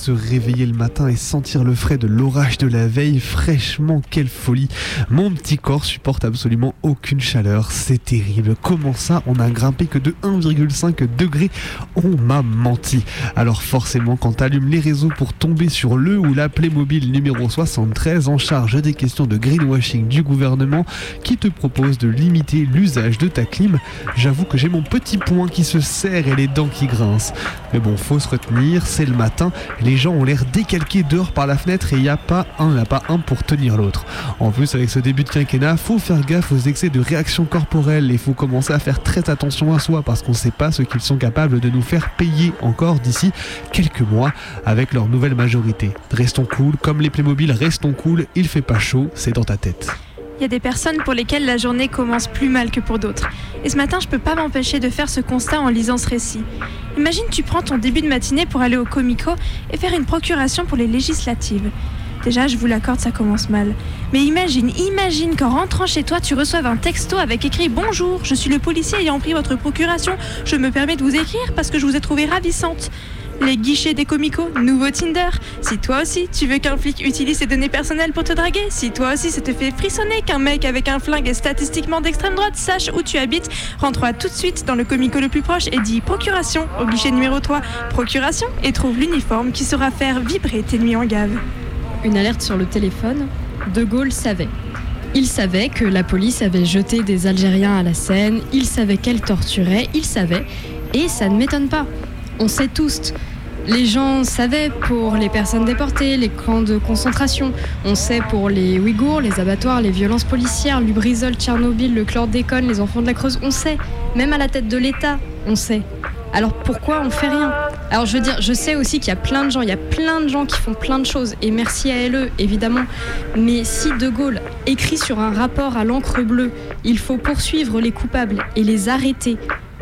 Se réveiller le matin et sentir le frais de l'orage de la veille fraîchement, quelle folie. Mon petit corps supporte absolument aucune chaleur, c'est terrible. Comment ça, on a grimpé que de 1,5 degré On m'a menti. Alors forcément, quand t'allumes les réseaux pour tomber sur le ou la Playmobil numéro 73 en charge des questions de greenwashing du gouvernement qui te propose de limiter l'usage de ta clim, j'avoue que j'ai mon petit poing qui se serre et les dents qui grincent. Mais bon, faut se retenir, c'est le matin, les gens ont l'air décalqués dehors par la fenêtre et il n'y a pas un, il a pas un pour tenir l'autre. En plus, avec ce début de quinquennat, faut faire gaffe aux excès de réaction corporelle et faut commencer à faire très attention à soi parce qu'on ne sait pas ce qu'ils sont capables de nous faire payer encore d'ici quelques mois avec leur nouvelle majorité. Restons cool, comme les Playmobil, restons cool, il fait pas chaud, c'est dans ta tête. Il y a des personnes pour lesquelles la journée commence plus mal que pour d'autres. Et ce matin, je peux pas m'empêcher de faire ce constat en lisant ce récit. Imagine, tu prends ton début de matinée pour aller au Comico et faire une procuration pour les législatives. Déjà, je vous l'accorde, ça commence mal. Mais imagine, imagine qu'en rentrant chez toi, tu reçoives un texto avec écrit Bonjour, je suis le policier ayant pris votre procuration. Je me permets de vous écrire parce que je vous ai trouvé ravissante. Les guichets des comicos, nouveau Tinder. Si toi aussi tu veux qu'un flic utilise ses données personnelles pour te draguer, si toi aussi ça te fait frissonner qu'un mec avec un flingue statistiquement d'extrême droite, sache où tu habites, rentre tout de suite dans le comico le plus proche et dis procuration au guichet numéro 3, procuration et trouve l'uniforme qui saura faire vibrer tes nuits en gave. Une alerte sur le téléphone. De Gaulle savait. Il savait que la police avait jeté des Algériens à la Seine, il savait qu'elle torturait, il savait, et ça ne m'étonne pas. On sait tous. Les gens savaient pour les personnes déportées, les camps de concentration. On sait pour les Ouïghours, les abattoirs, les violences policières, Lubrizol, Tchernobyl, le chlordécone, les enfants de la Creuse. On sait. Même à la tête de l'État, on sait. Alors pourquoi on fait rien? Alors je veux dire, je sais aussi qu'il y a plein de gens, il y a plein de gens qui font plein de choses, et merci à LE évidemment. Mais si De Gaulle écrit sur un rapport à l'encre bleue, il faut poursuivre les coupables et les arrêter.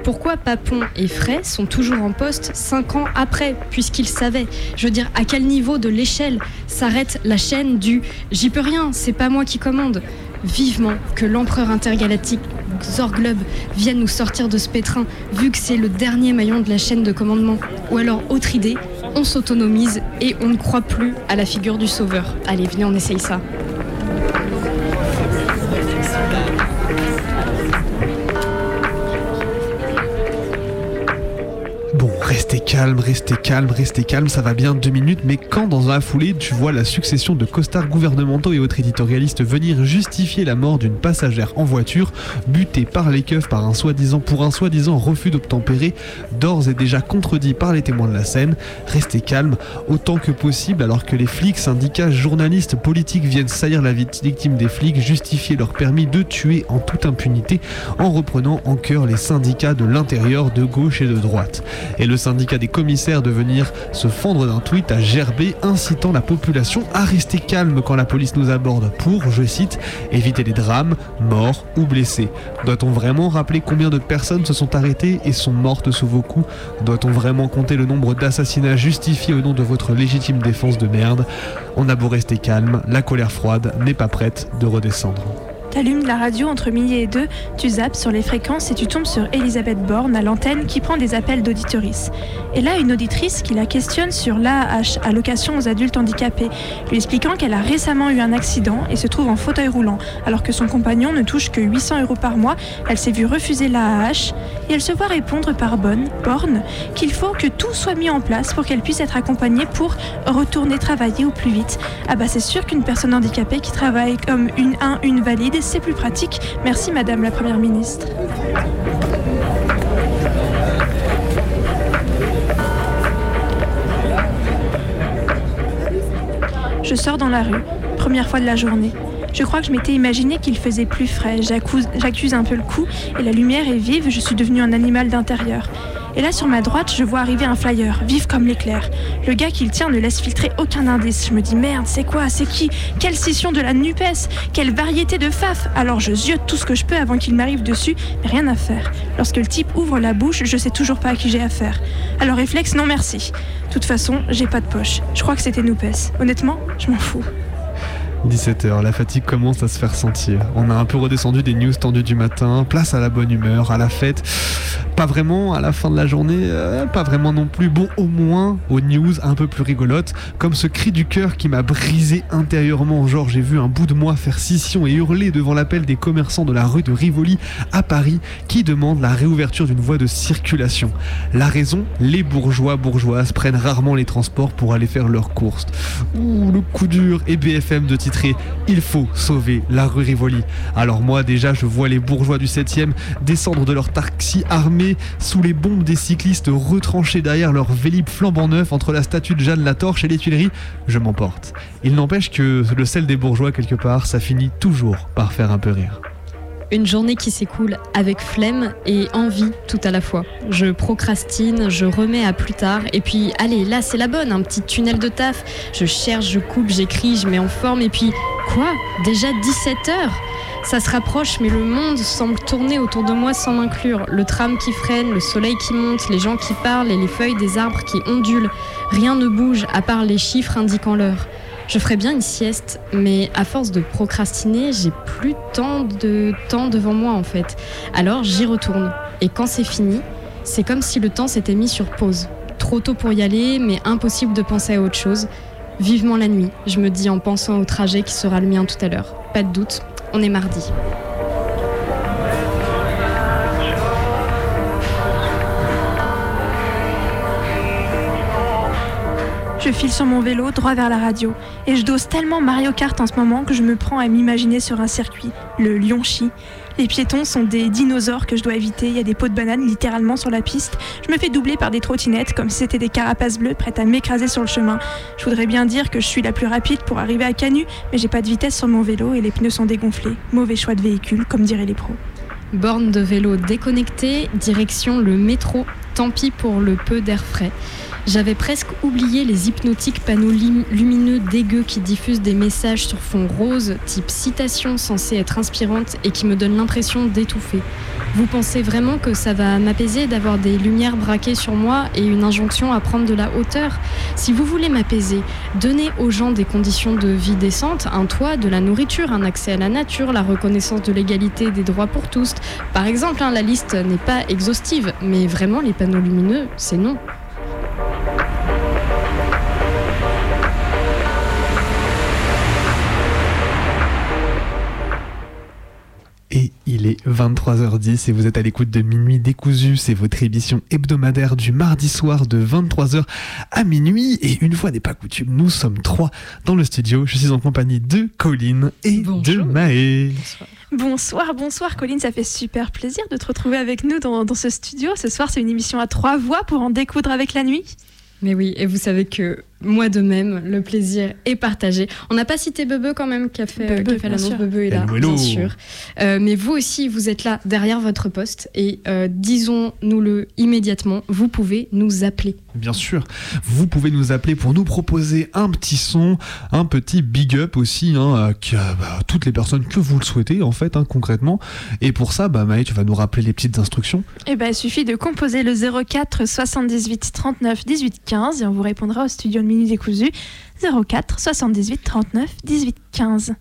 Pourquoi Papon et Frey sont toujours en poste cinq ans après, puisqu'ils savaient Je veux dire, à quel niveau de l'échelle s'arrête la chaîne du J'y peux rien, c'est pas moi qui commande Vivement que l'empereur intergalactique Zorglub vienne nous sortir de ce pétrin, vu que c'est le dernier maillon de la chaîne de commandement. Ou alors, autre idée, on s'autonomise et on ne croit plus à la figure du sauveur. Allez, venez, on essaye ça. Calme, restez calme, restez calme, ça va bien deux minutes, mais quand dans la foulée tu vois la succession de costards gouvernementaux et autres éditorialistes venir justifier la mort d'une passagère en voiture, butée par les keufs par un soi-disant pour un soi-disant refus d'obtempérer, d'ores et déjà contredit par les témoins de la scène, restez calme autant que possible alors que les flics, syndicats, journalistes, politiques viennent saillir la victime des flics, justifier leur permis de tuer en toute impunité en reprenant en cœur les syndicats de l'intérieur, de gauche et de droite. Des commissaires de venir se fendre d'un tweet à gerber incitant la population à rester calme quand la police nous aborde pour, je cite, éviter les drames, morts ou blessés. Doit-on vraiment rappeler combien de personnes se sont arrêtées et sont mortes sous vos coups? Doit-on vraiment compter le nombre d'assassinats justifiés au nom de votre légitime défense de merde? On a beau rester calme, la colère froide n'est pas prête de redescendre. T'allumes la radio entre midi et deux, tu zappes sur les fréquences et tu tombes sur Elisabeth Borne à l'antenne qui prend des appels d'auditories. Et là, une auditrice qui la questionne sur l'AAH, allocation aux adultes handicapés, lui expliquant qu'elle a récemment eu un accident et se trouve en fauteuil roulant, alors que son compagnon ne touche que 800 euros par mois. Elle s'est vue refuser l'AAH et elle se voit répondre par Bonne, Borne, qu'il faut que tout soit mis en place pour qu'elle puisse être accompagnée pour retourner travailler au plus vite. Ah bah c'est sûr qu'une personne handicapée qui travaille comme une 1, une valide, c'est plus pratique. Merci Madame la Première ministre. Je sors dans la rue, première fois de la journée. Je crois que je m'étais imaginé qu'il faisait plus frais. J'accuse, un peu le coup et la lumière est vive, je suis devenu un animal d'intérieur. Et là, sur ma droite, je vois arriver un flyer, vif comme l'éclair. Le gars qui le tient ne laisse filtrer aucun indice. Je me dis merde, c'est quoi C'est qui? Quelle scission de la NUPES? Quelle variété de faf? Alors je ziote tout ce que je peux avant qu'il m'arrive dessus, rien à faire. Lorsque le type ouvre la bouche, je sais toujours pas à qui j'ai affaire. Alors réflexe, non merci. De toute façon, j'ai pas de poche. Je crois que c'était NUPES. Honnêtement, je m'en fous. 17h, la fatigue commence à se faire sentir. On a un peu redescendu des news tendues du matin, place à la bonne humeur, à la fête. Pas vraiment à la fin de la journée, euh, pas vraiment non plus. Bon, au moins aux news un peu plus rigolotes, comme ce cri du cœur qui m'a brisé intérieurement. Genre, j'ai vu un bout de moi faire scission et hurler devant l'appel des commerçants de la rue de Rivoli à Paris qui demandent la réouverture d'une voie de circulation. La raison Les bourgeois bourgeoises prennent rarement les transports pour aller faire leurs courses. Ouh, le coup dur et BFM de titrer Il faut sauver la rue Rivoli. Alors moi déjà je vois les bourgeois du 7e descendre de leur taxi sous les bombes des cyclistes retranchés derrière leur vélib flambant neuf entre la statue de Jeanne Latorche et les Tuileries. Je m'emporte. Il n'empêche que le sel des bourgeois quelque part, ça finit toujours par faire un peu rire. Une journée qui s'écoule avec flemme et envie tout à la fois. Je procrastine, je remets à plus tard, et puis allez, là c'est la bonne, un petit tunnel de taf. Je cherche, je coupe, j'écris, je mets en forme, et puis quoi? Déjà 17 heures? Ça se rapproche, mais le monde semble tourner autour de moi sans m'inclure. Le tram qui freine, le soleil qui monte, les gens qui parlent et les feuilles des arbres qui ondulent. Rien ne bouge à part les chiffres indiquant l'heure. Je ferais bien une sieste, mais à force de procrastiner, j'ai plus tant de temps devant moi en fait. Alors j'y retourne. Et quand c'est fini, c'est comme si le temps s'était mis sur pause. Trop tôt pour y aller, mais impossible de penser à autre chose. Vivement la nuit, je me dis en pensant au trajet qui sera le mien tout à l'heure. Pas de doute, on est mardi. Je file sur mon vélo droit vers la radio et je dose tellement Mario Kart en ce moment que je me prends à m'imaginer sur un circuit, le Lyon-Chi. Les piétons sont des dinosaures que je dois éviter, il y a des pots de banane littéralement sur la piste. Je me fais doubler par des trottinettes comme si c'était des carapaces bleues prêtes à m'écraser sur le chemin. Je voudrais bien dire que je suis la plus rapide pour arriver à Canu, mais j'ai pas de vitesse sur mon vélo et les pneus sont dégonflés. Mauvais choix de véhicule, comme diraient les pros. Borne de vélo déconnectée, direction le métro. Tant pis pour le peu d'air frais. J'avais presque oublié les hypnotiques panneaux lumineux dégueux qui diffusent des messages sur fond rose, type citation censée être inspirante et qui me donnent l'impression d'étouffer. Vous pensez vraiment que ça va m'apaiser d'avoir des lumières braquées sur moi et une injonction à prendre de la hauteur? Si vous voulez m'apaiser, donnez aux gens des conditions de vie décentes, un toit, de la nourriture, un accès à la nature, la reconnaissance de l'égalité des droits pour tous. Par exemple, hein, la liste n'est pas exhaustive, mais vraiment les panneaux lumineux, c'est non. Il est 23h10 et vous êtes à l'écoute de Minuit décousu. C'est votre émission hebdomadaire du mardi soir de 23h à minuit. Et une fois n'est pas coutume, nous sommes trois dans le studio. Je suis en compagnie de Colline et de Maë. Bonsoir, bonsoir Colline, ça fait super plaisir de te retrouver avec nous dans, dans ce studio. Ce soir, c'est une émission à trois voix pour en découdre avec la nuit. Mais oui, et vous savez que moi de même, le plaisir est partagé. On n'a pas cité Bebe quand même, qui a fait, Bebe, qui a fait bien l'annonce. sûr. Bebe est là, Hello, hello. bien sûr. Euh, mais vous aussi, vous êtes là derrière votre poste et euh, disons-nous-le immédiatement, vous pouvez nous appeler. Bien sûr, vous pouvez nous appeler pour nous proposer un petit son, un petit big up aussi, hein, à que, bah, toutes les personnes que vous le souhaitez en fait, hein, concrètement. Et pour ça, bah, Maë, tu vas nous rappeler les petites instructions. Eh ben, il suffit de composer le 04 78 39 18 15 et on vous répondra au studio de Minuit Décousu 04 78 39 18 15.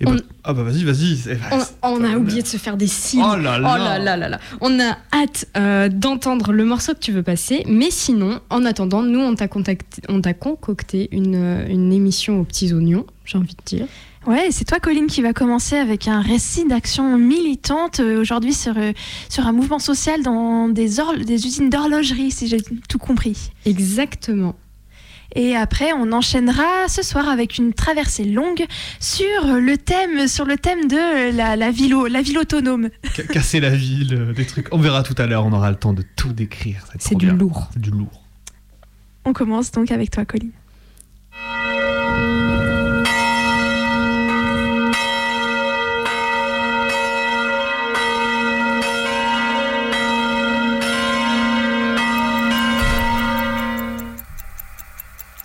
Et bah- On- Ah bah vas-y, vas-y. On, on a oublié de se faire des signes. Oh là là. Oh là là là là. On a hâte euh, d'entendre le morceau que tu veux passer, mais sinon, en attendant, nous, on t'a contacté- on t'a concocté une, euh, une émission aux petits oignons, j'ai envie de dire. Ouais, c'est toi, Colline, qui va commencer avec un récit d'action militante euh, aujourd'hui sur, euh, sur un mouvement social dans des, des usines d'horlogerie, si j'ai tout compris. Exactement. Et après, on enchaînera ce soir avec une traversée longue sur le thème, sur le thème de la, la, ville, au- la ville autonome. ca- casser la ville, euh, des trucs. On verra tout à l'heure, on aura le temps de tout décrire. C'est du bien. lourd. C'est du lourd. On commence donc avec toi, Colline.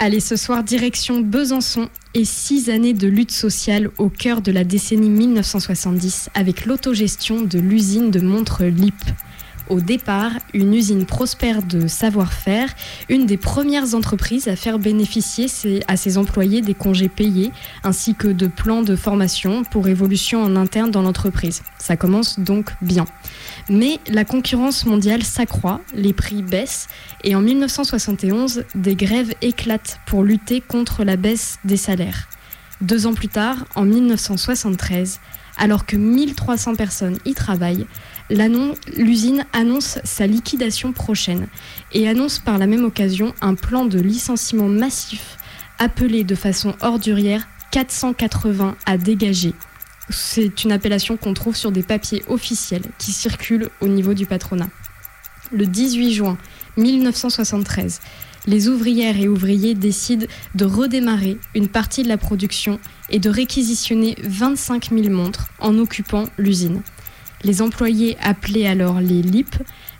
Allez, ce soir, direction Besançon et six années de lutte sociale au cœur de la décennie 1970 avec l'autogestion de l'usine de montres LIP. Au départ, une usine prospère de savoir-faire, une des premières entreprises à faire bénéficier à ses employés des congés payés ainsi que de plans de formation pour évolution en interne dans l'entreprise. Ça commence donc bien. Mais la concurrence mondiale s'accroît, les prix baissent et en 1971, des grèves éclatent pour lutter contre la baisse des salaires. Deux ans plus tard, en 1973, alors que 1300 personnes y travaillent, l'usine annonce sa liquidation prochaine et annonce par la même occasion un plan de licenciement massif appelé de façon ordurière 480 à dégager. C'est une appellation qu'on trouve sur des papiers officiels qui circulent au niveau du patronat. Le 18 juin 1973, les ouvrières et ouvriers décident de redémarrer une partie de la production et de réquisitionner 25 000 montres en occupant l'usine. Les employés, appelés alors les LIP,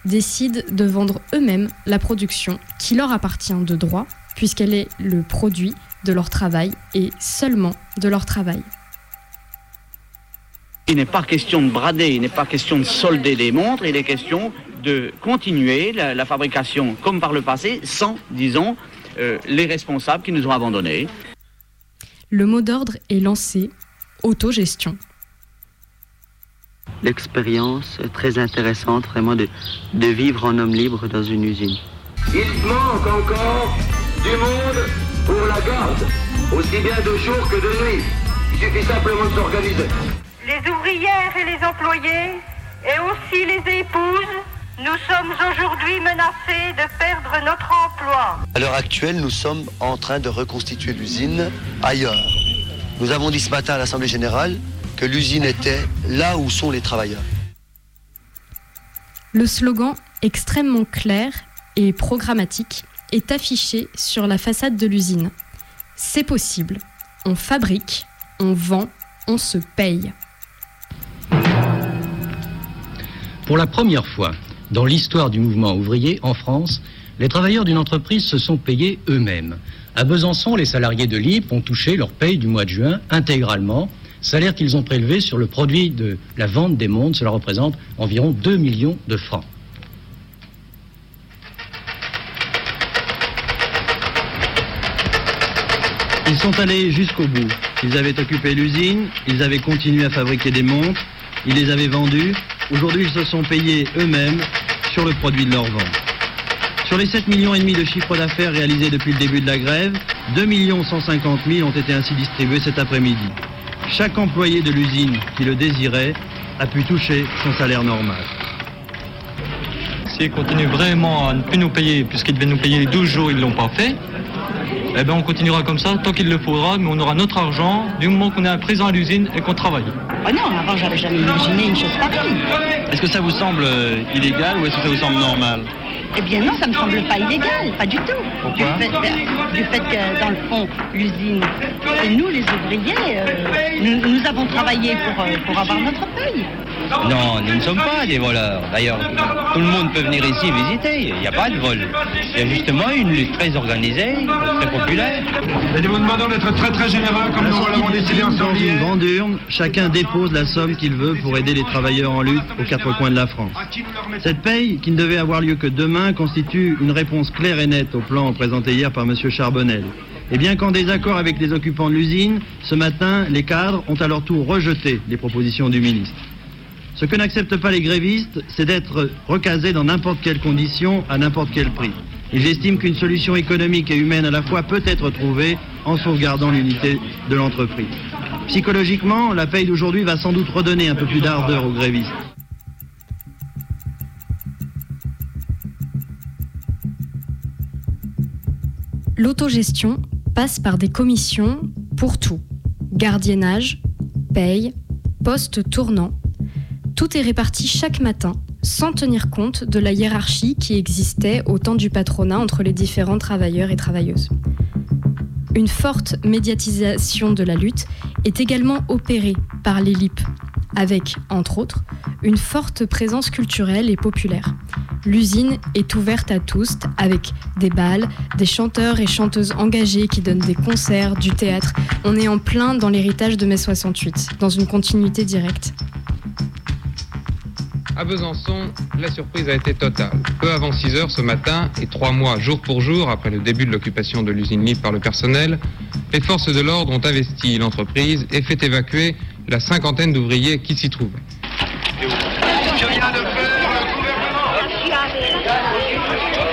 décident de vendre eux-mêmes la production qui leur appartient de droit, puisqu'elle est le produit de leur travail et seulement de leur travail. Il n'est pas question de brader, il n'est pas question de solder des montres, il est question de continuer la, la fabrication comme par le passé, sans, disons, euh, les responsables qui nous ont abandonnés. Le mot d'ordre est lancé autogestion. L'expérience est très intéressante, vraiment, de, de vivre en homme libre dans une usine. Il manque encore du monde pour la garde, aussi bien de jour que de nuit. Il suffit simplement de s'organiser. Les ouvrières et les employés, et aussi les épouses, nous sommes aujourd'hui menacés de perdre notre emploi. À l'heure actuelle, nous sommes en train de reconstituer l'usine ailleurs. Nous avons dit ce matin à l'Assemblée générale que l'usine était là où sont les travailleurs. Le slogan extrêmement clair et programmatique est affiché sur la façade de l'usine. C'est possible, on fabrique, on vend, on se paye. Pour la première fois dans l'histoire du mouvement ouvrier en France, les travailleurs d'une entreprise se sont payés eux-mêmes. À Besançon, les salariés de l'IP ont touché leur paye du mois de juin intégralement, salaire qu'ils ont prélevé sur le produit de la vente des montres. Cela représente environ 2 millions de francs. Ils sont allés jusqu'au bout. Ils avaient occupé l'usine, ils avaient continué à fabriquer des montres, ils les avaient vendues. Aujourd'hui, ils se sont payés eux-mêmes sur le produit de leur vente. Sur les 7 millions et demi de chiffre d'affaires réalisés depuis le début de la grève, 2 millions 150 000 ont été ainsi distribués cet après-midi. Chaque employé de l'usine qui le désirait a pu toucher son salaire normal. S'ils continuent vraiment à ne plus nous payer, puisqu'ils devaient nous payer les 12 jours, ils ne l'ont pas fait, eh ben on continuera comme ça tant qu'il le faudra, mais on aura notre argent du moment qu'on est présent à l'usine et qu'on travaille. Oh non, avant j'avais jamais imaginé une chose pareille. Est-ce que ça vous semble euh, illégal ou est-ce que ça vous semble normal? Eh bien non, ça me semble pas illégal, pas du tout. Pourquoi du, fait, du fait que dans le fond, l'usine, c'est nous les ouvriers, euh, nous, nous avons travaillé pour, euh, pour avoir notre paye. Non, nous ne sommes pas des voleurs. D'ailleurs, tout le monde peut venir ici visiter. Il n'y a pas de vol. Il y a justement une lutte très organisée, très populaire. Et nous vous demandons d'être très très généreux comme nous l'avons décidé Dans ensemble une hier. grande urne, chacun dépose la somme qu'il veut pour aider les travailleurs en lutte aux quatre coins de la France. Cette paye, qui ne devait avoir lieu que demain, constitue une réponse claire et nette au plan présenté hier par M. Charbonnel. Et bien qu'en désaccord avec les occupants de l'usine, ce matin, les cadres ont à leur tour rejeté les propositions du ministre. Ce que n'acceptent pas les grévistes, c'est d'être recasés dans n'importe quelle condition, à n'importe quel prix. Ils estiment qu'une solution économique et humaine à la fois peut être trouvée en sauvegardant l'unité de l'entreprise. Psychologiquement, la paye d'aujourd'hui va sans doute redonner un peu plus d'ardeur aux grévistes. L'autogestion passe par des commissions pour tout. Gardiennage, paye, poste tournant. Tout est réparti chaque matin sans tenir compte de la hiérarchie qui existait au temps du patronat entre les différents travailleurs et travailleuses. Une forte médiatisation de la lutte est également opérée par les LIP, avec, entre autres, une forte présence culturelle et populaire. L'usine est ouverte à tous, avec des balles, des chanteurs et chanteuses engagés qui donnent des concerts, du théâtre. On est en plein dans l'héritage de mai 68, dans une continuité directe. À Besançon, la surprise a été totale. Peu avant 6 heures ce matin, et trois mois jour pour jour après le début de l'occupation de l'usine libre par le personnel, les forces de l'ordre ont investi l'entreprise et fait évacuer la cinquantaine d'ouvriers qui s'y trouvaient.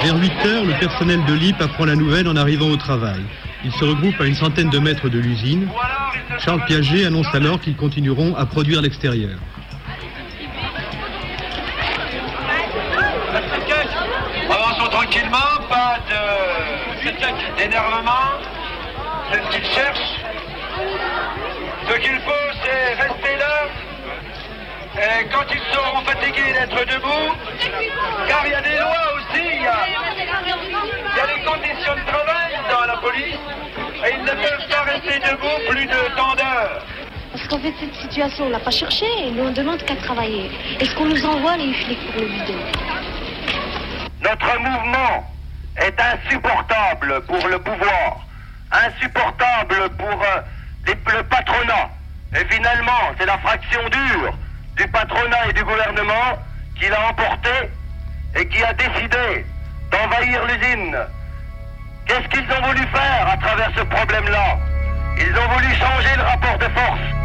Vers 8 heures, le personnel de l'IP apprend la nouvelle en arrivant au travail. Il se regroupe à une centaine de mètres de l'usine. Charles Piaget annonce alors qu'ils continueront à produire l'extérieur. D'énervement. C'est ce qu'ils cherchent. Ce qu'il faut, c'est rester là. Et quand ils seront fatigués d'être debout, car il y a des lois aussi, il y a, il y a des conditions de travail dans la police, et ils ne peuvent pas rester debout plus de tant d'heures. Parce qu'en fait, cette situation, on l'a pas cherché et nous, on demande qu'à travailler. Est-ce qu'on nous envoie les flics pour le vider Notre mouvement est insupportable pour le pouvoir, insupportable pour euh, le patronat. Et finalement, c'est la fraction dure du patronat et du gouvernement qui l'a emporté et qui a décidé d'envahir l'usine. Qu'est-ce qu'ils ont voulu faire à travers ce problème-là? Ils ont voulu changer le rapport de force.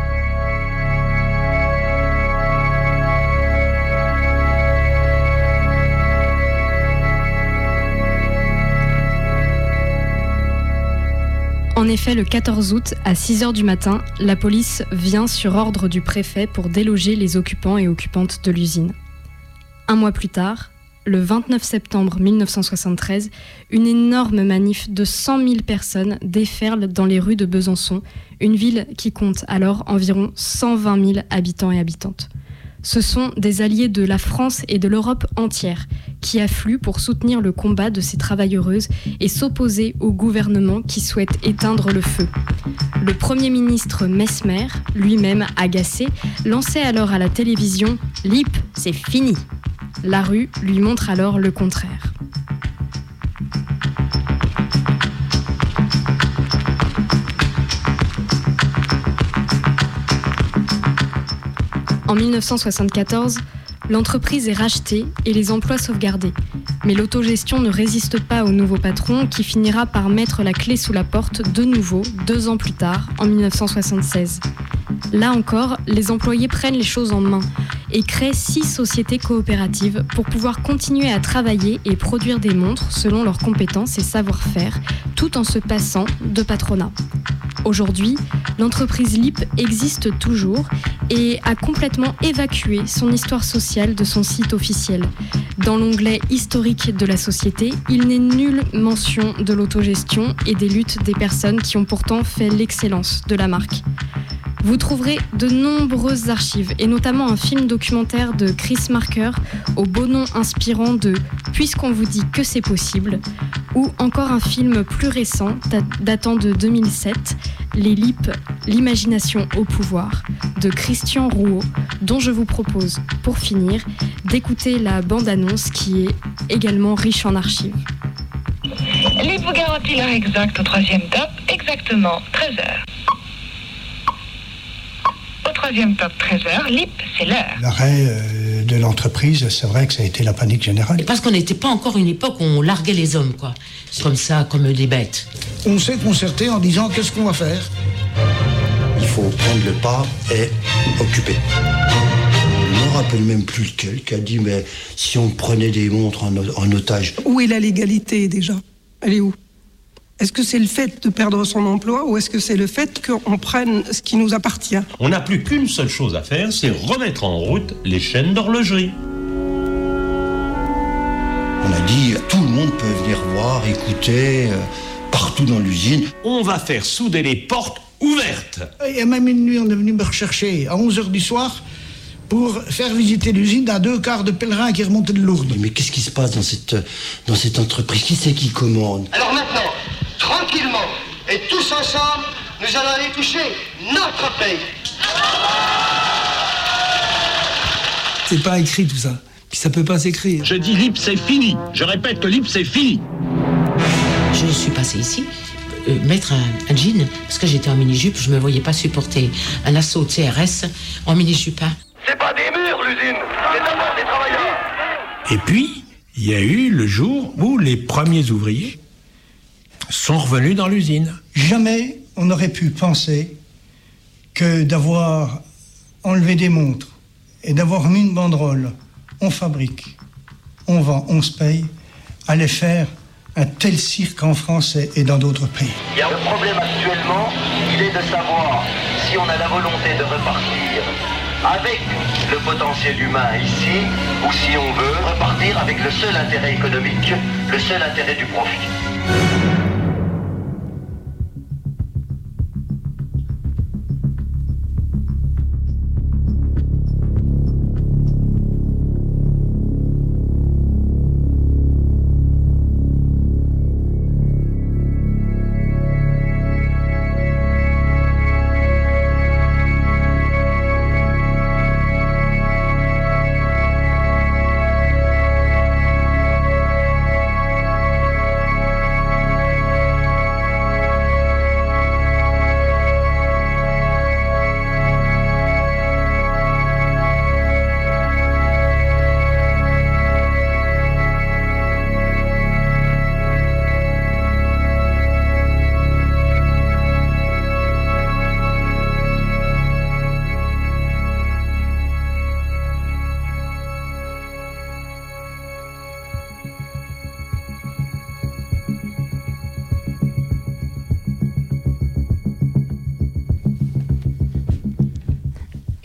En effet, le 14 août, à 6 h du matin, la police vient sur ordre du préfet pour déloger les occupants et occupantes de l'usine. Un mois plus tard, le 29 septembre 1973, une énorme manif de 100 000 personnes déferle dans les rues de Besançon, une ville qui compte alors environ 120 000 habitants et habitantes. Ce sont des alliés de la France et de l'Europe entière qui affluent pour soutenir le combat de ces travailleuses et s'opposer au gouvernement qui souhaite éteindre le feu. Le Premier ministre Mesmer, lui-même agacé, lançait alors à la télévision Lip, c'est fini. La rue lui montre alors le contraire. En 1974, l'entreprise est rachetée et les emplois sauvegardés. Mais l'autogestion ne résiste pas au nouveau patron qui finira par mettre la clé sous la porte de nouveau deux ans plus tard, en 1976. Là encore, les employés prennent les choses en main et créent six sociétés coopératives pour pouvoir continuer à travailler et produire des montres selon leurs compétences et savoir-faire, tout en se passant de patronat. Aujourd'hui, l'entreprise LIP existe toujours et a complètement évacué son histoire sociale de son site officiel. Dans l'onglet historique de la société, il n'est nulle mention de l'autogestion et des luttes des personnes qui ont pourtant fait l'excellence de la marque. Vous trouverez de nombreuses archives, et notamment un film documentaire de Chris Marker, au beau nom inspirant de Puisqu'on vous dit que c'est possible, ou encore un film plus récent, dat- datant de 2007, Les LIP, l'imagination au pouvoir, de Christian Rouault, dont je vous propose, pour finir, d'écouter la bande-annonce qui est également riche en archives. Lip vous garantit l'heure exacte au troisième top, exactement 13 heures. Au troisième top, 13 heures, Lip, c'est l'heure. L'arrêt euh, de l'entreprise, c'est vrai que ça a été la panique générale. Parce qu'on n'était pas encore une époque où on larguait les hommes, quoi. Comme ça, comme des bêtes. On s'est concerté en disant qu'est-ce qu'on va faire? Il faut prendre le pas et occuper. Je ne me rappelle même plus lequel qui a dit mais si on prenait des montres en, en otage. Où est la légalité déjà? Elle est où? Est-ce que c'est le fait de perdre son emploi ou est-ce que c'est le fait qu'on prenne ce qui nous appartient? On n'a plus qu'une seule chose à faire, c'est remettre en route les chaînes d'horlogerie. On a dit tout le monde peut venir voir, écouter, euh, partout dans l'usine. On va faire souder les portes ouvertes. Et même une nuit, on est venu me rechercher à 11h du soir pour faire visiter l'usine à deux quarts de pèlerins qui remontaient de Lourdes. Mais qu'est-ce qui se passe dans cette, dans cette entreprise? Qui c'est qui commande? Alors maintenant, ensemble, nous allons aller toucher notre pays. C'est pas écrit tout ça. Puis ça peut pas s'écrire. Je dis LIP, c'est fini. Je répète que LIP, c'est fini. Je suis passée ici, euh, mettre un, un jean, parce que j'étais en mini-jupe, je me voyais pas supporter un assaut de CRS en mini-jupe. hein. C'est pas des murs, l'usine, c'est d'abord des travailleurs. Et puis, il y a eu le jour où les premiers ouvriers sont revenus dans l'usine. Jamais on n'aurait pu penser que d'avoir enlevé des montres et d'avoir mis une banderole, on fabrique, on vend, on se paye, allait faire un tel cirque en France et- et dans d'autres pays. Il y a un problème actuellement, il est de savoir si on a la volonté de repartir avec le potentiel humain ici, ou si on veut repartir avec le seul intérêt économique, le seul intérêt du profit.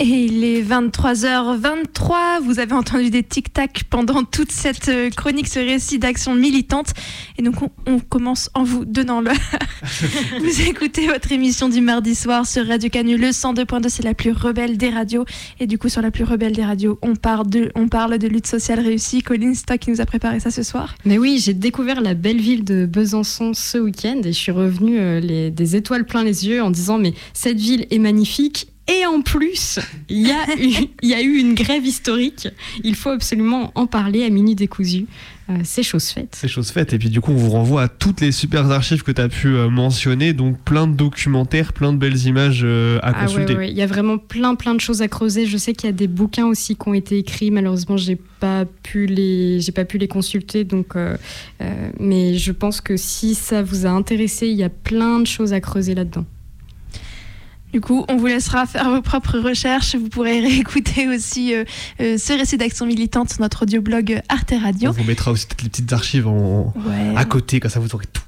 Et il est 23h23. Vous avez entendu des tic-tac pendant toute cette euh, chronique, ce récit d'action militante. Et donc, on, on commence en vous donnant l'heure. vous écoutez votre émission du mardi soir sur Radio Canu. Le 102.2, c'est la plus rebelle des radios. Et du coup, sur la plus rebelle des radios, on parle de, on parle de lutte sociale réussie. Colline, c'est toi qui nous a préparé ça ce soir. Mais oui, j'ai découvert la belle ville de Besançon ce week-end et je suis revenue euh, les- des étoiles plein les yeux en disant mais cette ville est magnifique. Et en plus, il y, a eu- il y a eu une grève historique. Il faut absolument en parler à Minuit Décousu. Euh, c'est chose faite. C'est chose faite. Et puis du coup, on vous renvoie à toutes les super archives que tu as pu euh, mentionner. Donc plein de documentaires, plein de belles images euh, à Ah ouais, consulter. ouais, il y a vraiment plein plein de choses à creuser. Je sais qu'il y a des bouquins aussi qui ont été écrits. Malheureusement, j'ai pas pu les j'ai pas pu les consulter. Donc, euh, euh, mais je pense que si ça vous a intéressé, il y a plein de choses à creuser là-dedans. Du coup, on vous laissera faire vos propres recherches. Vous pourrez réécouter aussi euh, euh, ce récit d'action militante sur notre audioblog Arte Radio. On vous mettra aussi peut-être les petites archives en, Ouais. à côté, comme ça vous aurez tout.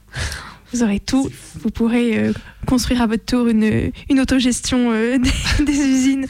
Vous aurez tout. Vous pourrez euh, construire à votre tour une, une autogestion euh, des, des usines.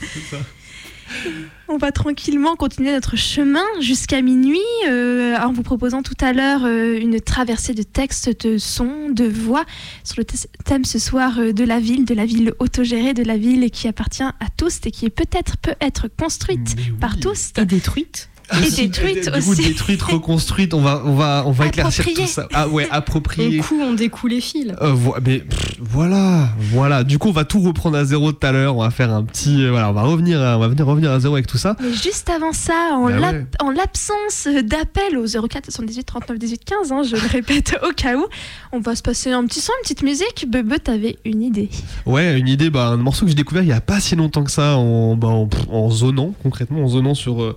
On va tranquillement continuer notre chemin jusqu'à minuit euh, en vous proposant tout à l'heure euh, une traversée de textes, de sons, de voix sur le th- thème ce soir euh, de la ville, de la ville autogérée, de la ville qui appartient à tous et qui peut-être peut être construite par tous. Et détruite. Et détruite Du coup, aussi. détruite, reconstruite, on va, on va, on va éclaircir tout ça. Ah ouais, approprié. On coud, on découle les fils. Euh, vo- mais pff, voilà, voilà. Du coup, on va tout reprendre à zéro tout à l'heure. On va faire un petit, euh, voilà, on va revenir, à- on va venir revenir à zéro avec tout ça. Mais juste avant ça, en Bah ouais. en l'absence d'appel au 04 78 39 18 15, hein, je le répète au cas où, on va se passer un petit son, une petite musique. Bebe, t'avais une idée. Ouais, une idée, bah, un morceau que j'ai découvert il y a pas si longtemps que ça, en, bah, en, en zonant, concrètement, en zonant sur euh,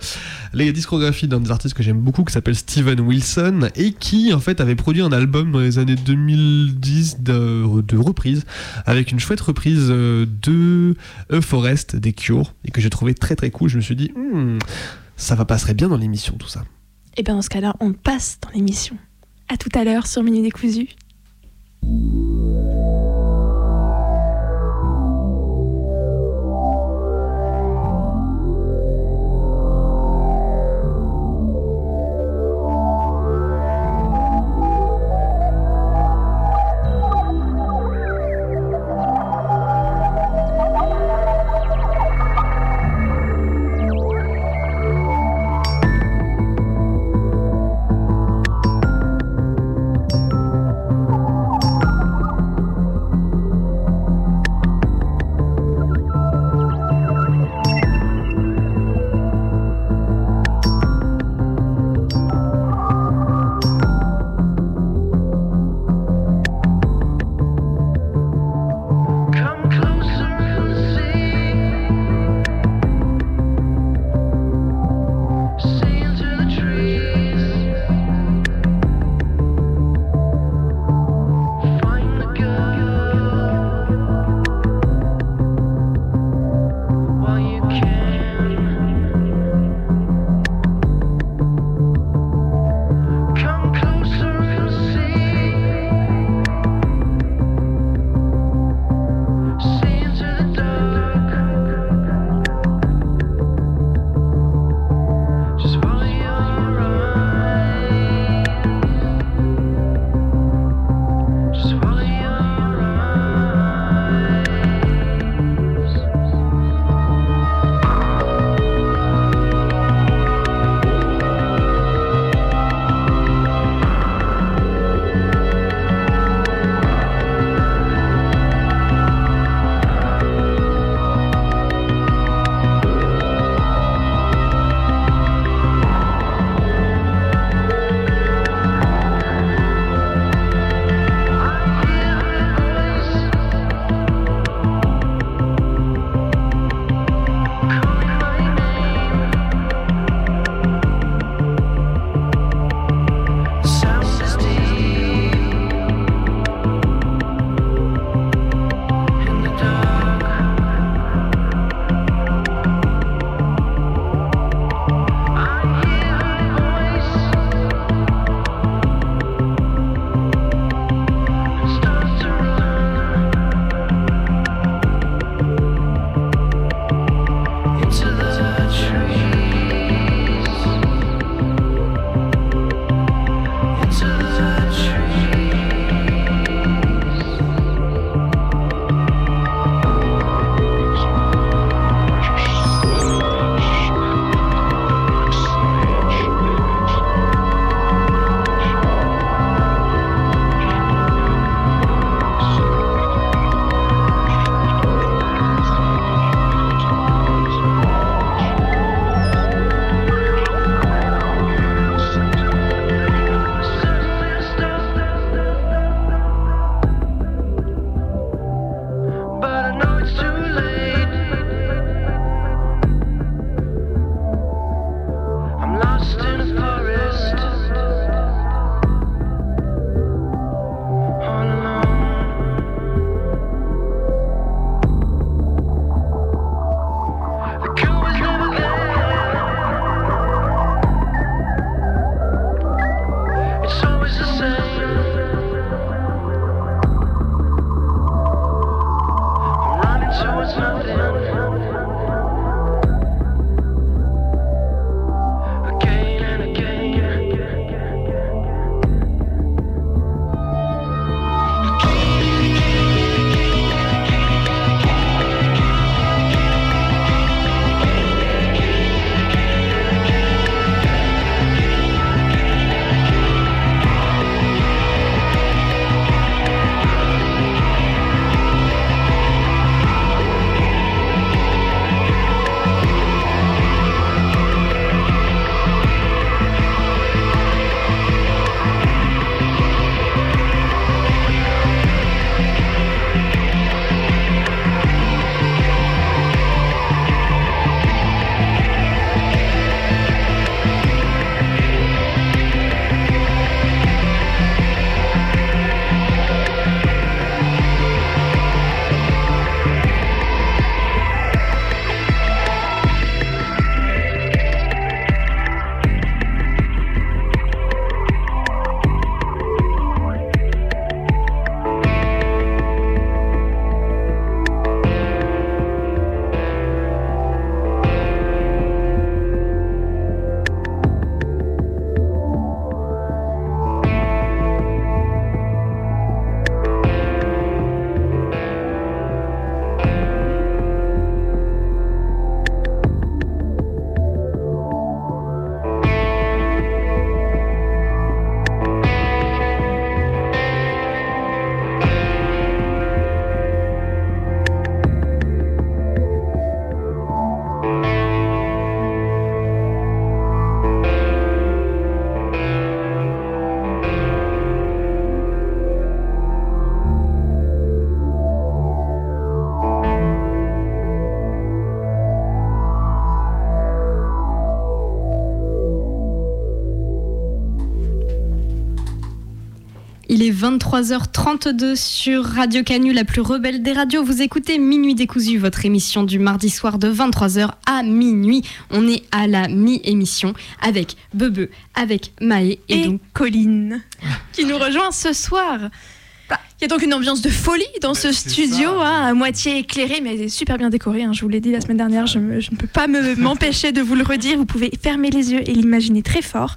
la discographie d'un des artistes que j'aime beaucoup, qui s'appelle Steven Wilson, et qui, en fait, avait produit un album dans les années 2010 de, reprise, avec une chouette reprise euh, de A Forest des Cure, et que j'ai trouvé très très cool. Je me suis dit, Hmm, ça va passerait bien dans l'émission, tout ça. Et bien dans ce cas-là, on passe dans l'émission. À tout à l'heure sur Mini Décousu. Il est 23h32 sur Radio Canu, la plus rebelle des radios. Vous écoutez Minuit décousu, votre émission du mardi soir de 23h à minuit. On est à la mi-émission avec Bebe, avec Maë et, Et donc Colline, qui nous rejoint ce soir. Il y a donc une ambiance de folie dans ce studio, hein, à moitié éclairé, mais super bien décoré. hein, je vous l'ai dit la semaine dernière, je, me- je ne peux pas me- m'empêcher de vous le redire. Vous pouvez fermer les yeux et l'imaginer très fort.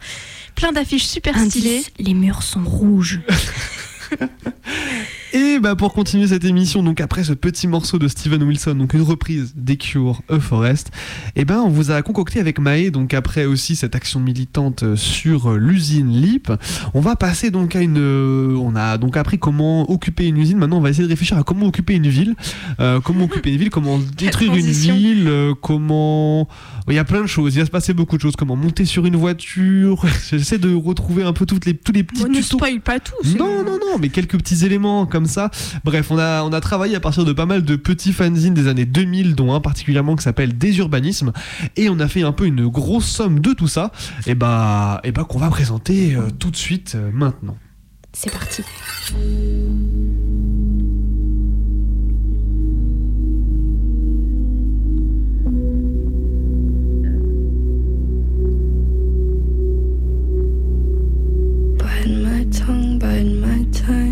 Plein d'affiches super stylées. Les murs sont rouges. Et bah pour continuer cette émission, donc après ce petit morceau de Steven Wilson, donc une reprise des Cure, A Forest, et ben on vous a concocté avec Maë, donc après aussi cette action militante euh, sur euh, l'usine LIP, on va passer donc à une, euh, on a donc appris comment occuper une usine. Maintenant on va essayer de réfléchir à comment occuper une ville, Euh, comment occuper une ville, comment détruire une ville, euh, comment, il y a plein de choses, il va se passer beaucoup de choses, comment monter sur une voiture. J'essaie de retrouver un peu toutes les tous les petits On ne spoil pas tout. Non, non, non, mais quelques petits éléments comme ça. Bref, on a, on a travaillé à partir de pas mal de petits fanzines des années 2000, dont un particulièrement qui s'appelle Désurbanisme. Et on a fait un peu une grosse somme de tout ça. Et bah, et bah qu'on va présenter euh, tout de suite euh, maintenant. C'est parti. Bite my tongue, bite my time.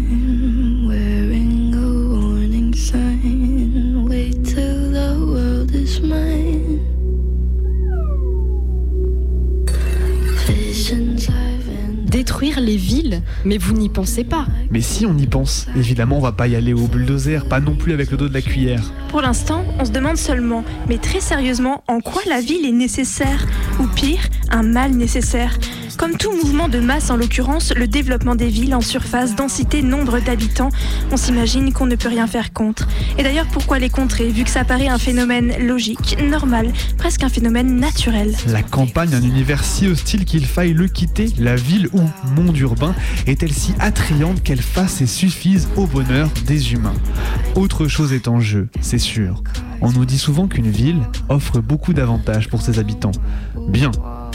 Détruire les villes Mais vous n'y pensez pas. Mais si on y pense, évidemment, on va pas y aller au bulldozer, pas non plus avec le dos de la cuillère. Pour l'instant, on se demande seulement, mais très sérieusement, en quoi la ville est nécessaire? Ou pire, un mal nécessaire? Comme tout mouvement de masse, en l'occurrence, le développement des villes en surface, densité, nombre d'habitants, on s'imagine qu'on ne peut rien faire contre. Et d'ailleurs, pourquoi les contrer, vu que ça paraît un phénomène logique, normal, presque un phénomène naturel? La campagne, un univers si hostile qu'il faille le quitter, la ville ou monde urbain est-elle si attrayante qu'elle fasse et suffise au bonheur des humains? Autre chose est en jeu, c'est sûr. On nous dit souvent qu'une ville offre beaucoup d'avantages pour ses habitants. Bien.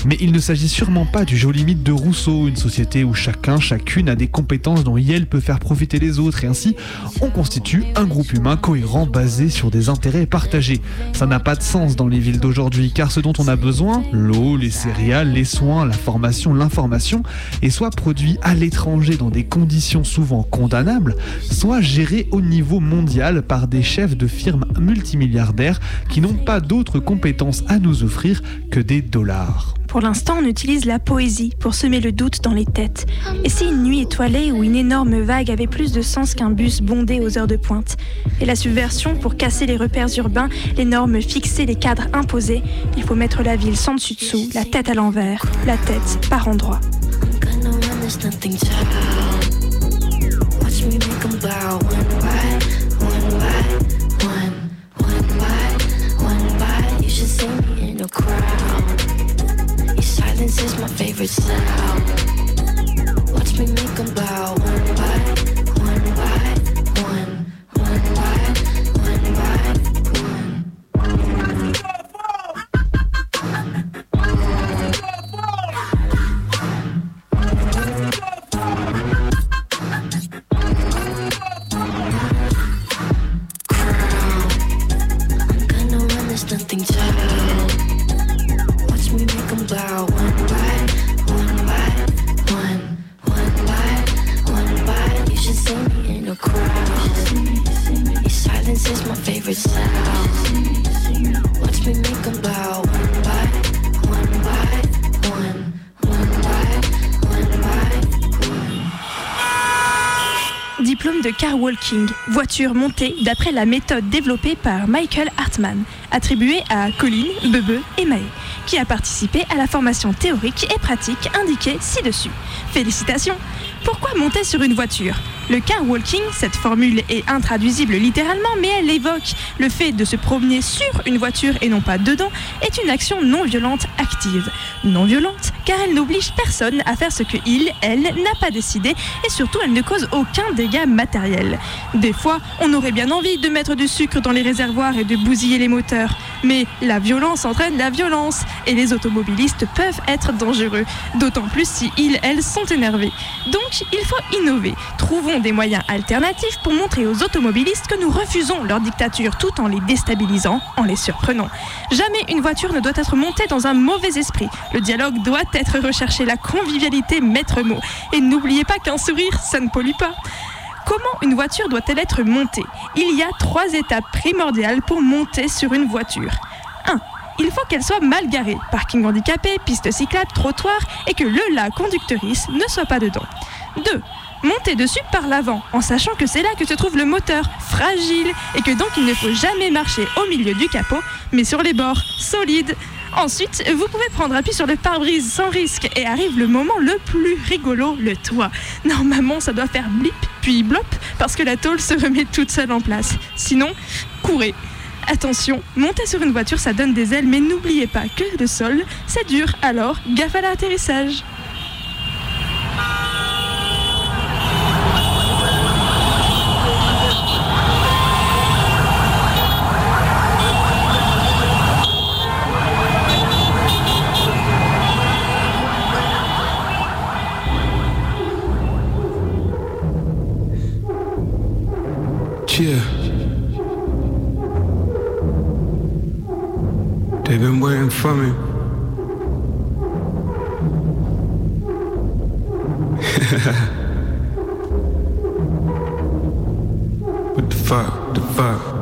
Mais il ne s'agit sûrement pas du joli mythe de Rousseau, une société où chacun, chacune a des compétences dont elle peut faire profiter les autres et ainsi on constitue un groupe humain cohérent basé sur des intérêts partagés. Ça n'a pas de sens dans les villes d'aujourd'hui car ce dont on a besoin, l'eau, les céréales, les soins, la formation, l'information, est soit produit à l'étranger dans des conditions souvent condamnables, soit géré au niveau mondial par des chefs de firmes multimilliardaires qui n'ont pas d'autres compétences à nous offrir que des dollars. Pour l'instant, on utilise la poésie pour semer le doute dans les têtes. Et si une nuit étoilée ou une énorme vague avait plus de sens qu'un bus bondé aux heures de pointe Et la subversion pour casser les repères urbains, les normes fixées, les cadres imposés, il faut mettre la ville sans dessus-dessous, la tête à l'envers, la tête par endroit. Silence is my favorite sound. Watch me make 'em bow one by voiture montée d'après la méthode développée par Michael Hartman, attribuée à Colline, Bebe et Maë, qui a participé à la formation théorique et pratique indiquée ci-dessus. Félicitations Pourquoi monter sur une voiture? Le car walking, cette formule est intraduisible littéralement, mais elle évoque le fait de se promener sur une voiture et non pas dedans, est une action non violente active. Non violente car elle n'oblige personne à faire ce que il, elle, n'a pas décidé et surtout elle ne cause aucun dégât matériel. Des fois, on aurait bien envie de mettre du sucre dans les réservoirs et de bousiller les moteurs, mais la violence entraîne la violence et les automobilistes peuvent être dangereux, d'autant plus si ils, elles sont énervés. Donc, il faut innover. Trouvons des moyens alternatifs pour montrer aux automobilistes que nous refusons leur dictature tout en les déstabilisant, en les surprenant. Jamais une voiture ne doit être montée dans un mauvais esprit. Le dialogue doit être recherché, la convivialité maître mot. Et n'oubliez pas qu'un sourire, ça ne pollue pas. Comment une voiture doit-elle être montée? Il y a trois étapes primordiales pour monter sur une voiture. 1. Il faut qu'elle soit mal garée, parking handicapé, piste cyclable, trottoir, et que le la conductrice ne soit pas dedans. 2. Monter dessus par l'avant, en sachant que c'est là que se trouve le moteur, fragile, et que donc il ne faut jamais marcher au milieu du capot, mais sur les bords, solides. Ensuite, vous pouvez prendre appui sur le pare-brise sans risque, et arrive le moment le plus rigolo, le toit. Normalement, ça doit faire blip, puis blop, parce que la tôle se remet toute seule en place. Sinon, courez. Attention, monter sur une voiture, ça donne des ailes, mais n'oubliez pas que le sol, c'est dur, alors gaffe à l'atterrissage. Yeah. They've been waiting for me. what the fuck? The fuck?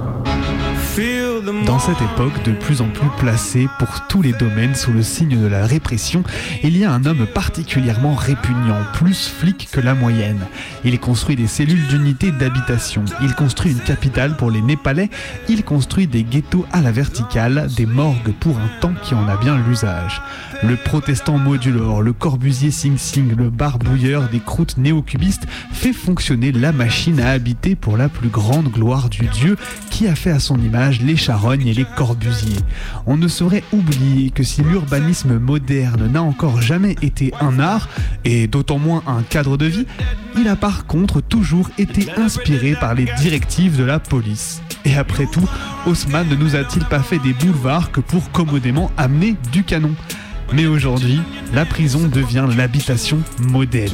Dans cette époque de plus en plus placée pour tous les domaines sous le signe de la répression, il y a un homme particulièrement répugnant, plus flic que la moyenne. Il construit des cellules d'unité d'habitation, il construit une capitale pour les Népalais, il construit des ghettos à la verticale, des morgues pour un temps qui en a bien l'usage. Le protestant Modulor, le Corbusier Sing Sing, le barbouilleur des croûtes néo-cubistes fait fonctionner la machine à habiter pour la plus grande gloire du dieu qui a fait à son image les charognes et les corbusiers. On ne saurait oublier que si l'urbanisme moderne n'a encore jamais été un art, et d'autant moins un cadre de vie, il a par contre toujours été inspiré par les directives de la police. Et après tout, Haussmann ne nous a-t-il pas fait des boulevards que pour commodément amener du canon? Mais aujourd'hui, la prison devient l'habitation modèle.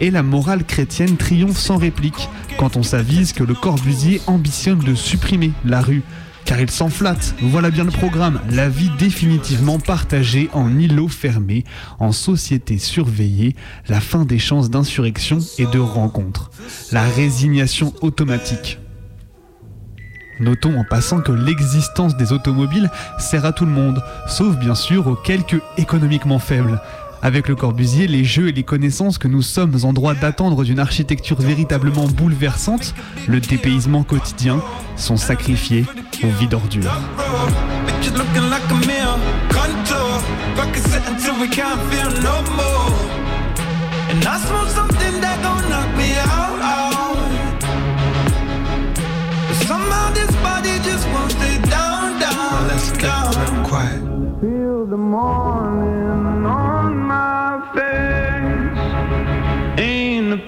Et la morale chrétienne triomphe sans réplique quand on s'avise que le Corbusier ambitionne de supprimer la rue. Car il s'enflatte, voilà bien le programme, la vie définitivement partagée en îlots fermés, en société surveillée, la fin des chances d'insurrection et de rencontre, la résignation automatique. Notons en passant que l'existence des automobiles sert à tout le monde, sauf bien sûr aux quelques économiquement faibles. Avec le Corbusier, les jeux et les connaissances que nous sommes en droit d'attendre d'une architecture véritablement bouleversante, le dépaysement quotidien, sont sacrifiés aux vies d'ordures.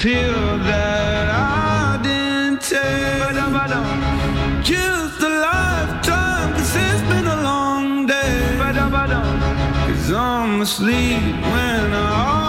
Pill that I didn't take. Just a lifetime, cause it's been a long day. Cause I'm asleep when I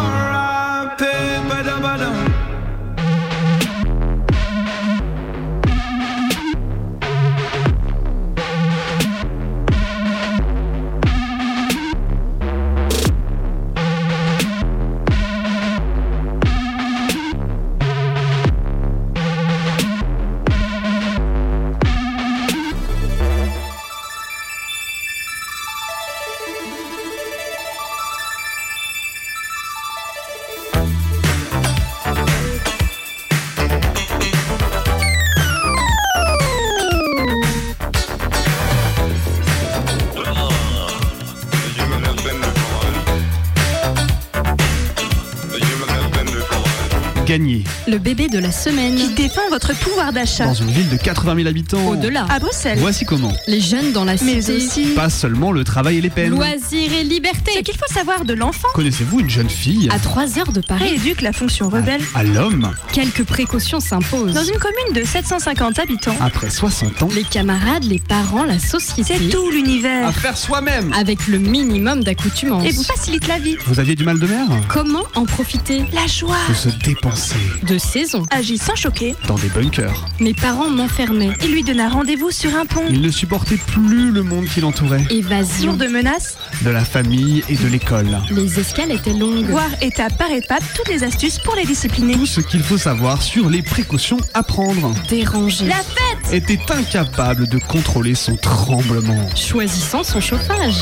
Le bébé de la semaine. Qui défend votre pouvoir d'achat. Dans une ville de 80 000 habitants. Au-delà. À Bruxelles. Voici comment. Les jeunes dans la Mais cité. aussi. Pas seulement le travail et les peines. Loisirs et liberté. Ce qu'il faut savoir de l'enfant. Connaissez-vous une jeune fille À 3 heures de Paris, Rééduque la fonction rebelle. à l'homme quelques précautions s'imposent. Dans une commune de 750 habitants. après 60 ans Les camarades, les parents, la société. C'est tout l'univers. à faire soi-même Avec le minimum d'accoutumance. Et vous facilite la vie. Vous aviez du mal de mer? Comment en profiter? La joie. De se dépenser De saison. Agit sans choquer. dans des bunkers. Mes parents m'enfermaient. Et lui donna rendez-vous sur un pont. Il ne supportait plus le monde qui l'entourait. Évasion. De menaces. De la famille et de l'école. Les escales étaient longues. Voir étape par étape toutes les astuces pour les discipliner. Tout ce qu'il faut savoir sur les précautions à prendre. Dérangé. La fête Était incapable de contrôler son tremblement. Choisissant son chauffage.